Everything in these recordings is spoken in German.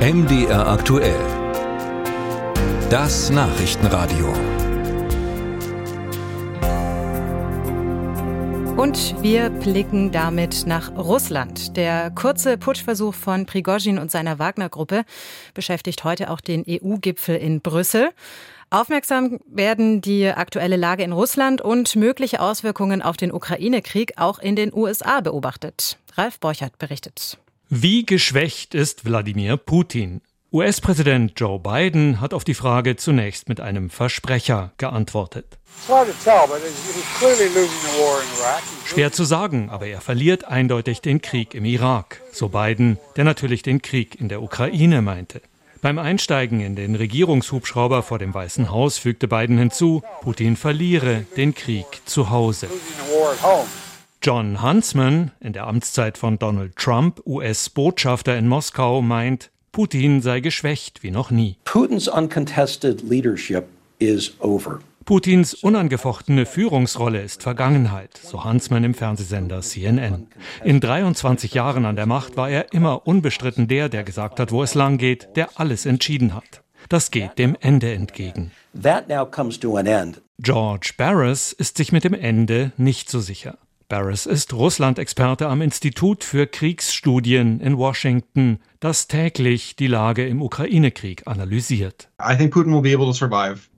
MDR aktuell. Das Nachrichtenradio. Und wir blicken damit nach Russland. Der kurze Putschversuch von Prigozhin und seiner Wagner-Gruppe beschäftigt heute auch den EU-Gipfel in Brüssel. Aufmerksam werden die aktuelle Lage in Russland und mögliche Auswirkungen auf den Ukraine-Krieg auch in den USA beobachtet. Ralf Borchert berichtet. Wie geschwächt ist Wladimir Putin? US-Präsident Joe Biden hat auf die Frage zunächst mit einem Versprecher geantwortet. Schwer zu sagen, aber er verliert eindeutig den Krieg im Irak, so Biden, der natürlich den Krieg in der Ukraine meinte. Beim Einsteigen in den Regierungshubschrauber vor dem Weißen Haus fügte Biden hinzu, Putin verliere den Krieg zu Hause. John Huntsman, in der Amtszeit von Donald Trump US-Botschafter in Moskau, meint, Putin sei geschwächt wie noch nie. Putin's uncontested leadership is over. Putins unangefochtene Führungsrolle ist Vergangenheit, so Huntsman im Fernsehsender CNN. In 23 Jahren an der Macht war er immer unbestritten der, der gesagt hat, wo es lang geht, der alles entschieden hat. Das geht dem Ende entgegen. George Barris ist sich mit dem Ende nicht so sicher. Barris ist Russland-Experte am Institut für Kriegsstudien in Washington, das täglich die Lage im Ukraine-Krieg analysiert. I think Putin will be able to survive.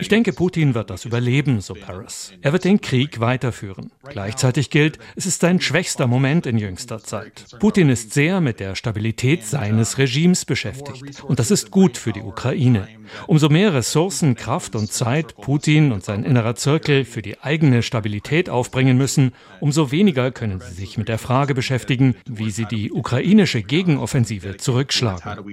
Ich denke, Putin wird das überleben, so Paris. Er wird den Krieg weiterführen. Gleichzeitig gilt, es ist sein schwächster Moment in jüngster Zeit. Putin ist sehr mit der Stabilität seines Regimes beschäftigt. Und das ist gut für die Ukraine. Umso mehr Ressourcen, Kraft und Zeit Putin und sein innerer Zirkel für die eigene Stabilität aufbringen müssen, umso weniger können sie sich mit der Frage beschäftigen, wie sie die ukrainische Gegenoffensive zurückschlagen.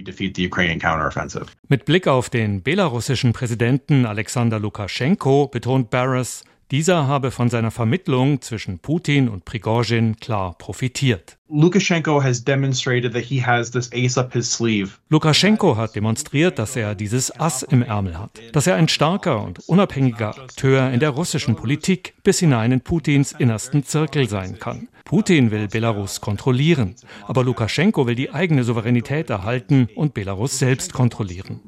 Mit Blick auf den belarussischen Präsidenten Alexander Lukaschenko betont Barras, dieser habe von seiner Vermittlung zwischen Putin und Prigozhin klar profitiert. Lukaschenko has demonstrated that he has this ace up his sleeve. Lukaschenko hat demonstriert, dass er dieses Ass im Ärmel hat, dass er ein starker und unabhängiger Akteur in der russischen Politik bis hinein in Putins innersten Zirkel sein kann. Putin will Belarus kontrollieren, aber Lukaschenko will die eigene Souveränität erhalten und Belarus selbst kontrollieren.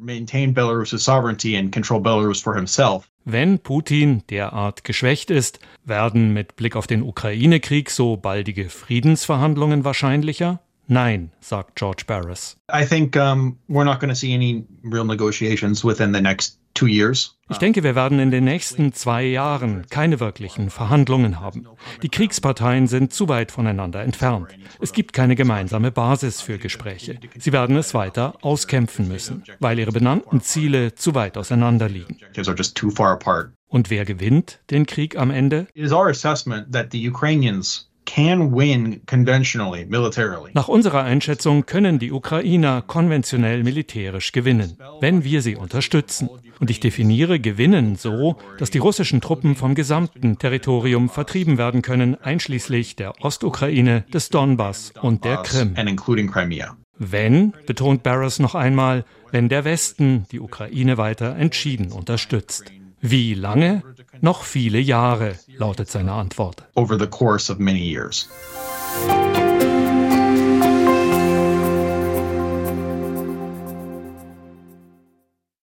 Wenn Putin derart geschwächt ist, werden mit Blick auf den Ukraine-Krieg so baldige Friedensverhandlungen wahrscheinlicher? Nein, sagt George Barris. I think um, we're not going to see any real negotiations within the next ich denke, wir werden in den nächsten zwei Jahren keine wirklichen Verhandlungen haben. Die Kriegsparteien sind zu weit voneinander entfernt. Es gibt keine gemeinsame Basis für Gespräche. Sie werden es weiter auskämpfen müssen, weil ihre benannten Ziele zu weit auseinander liegen. Und wer gewinnt den Krieg am Ende? It is our assessment that the Ukrainians can win conventionally, militarily. Nach unserer Einschätzung können die Ukrainer konventionell militärisch gewinnen, wenn wir sie unterstützen. Und ich definiere gewinnen so, dass die russischen Truppen vom gesamten Territorium vertrieben werden können, einschließlich der Ostukraine, des Donbass und der Krim. Wenn, betont Barras noch einmal, wenn der Westen die Ukraine weiter entschieden unterstützt. Wie lange? Noch viele Jahre, lautet seine Antwort. Over the course of many years.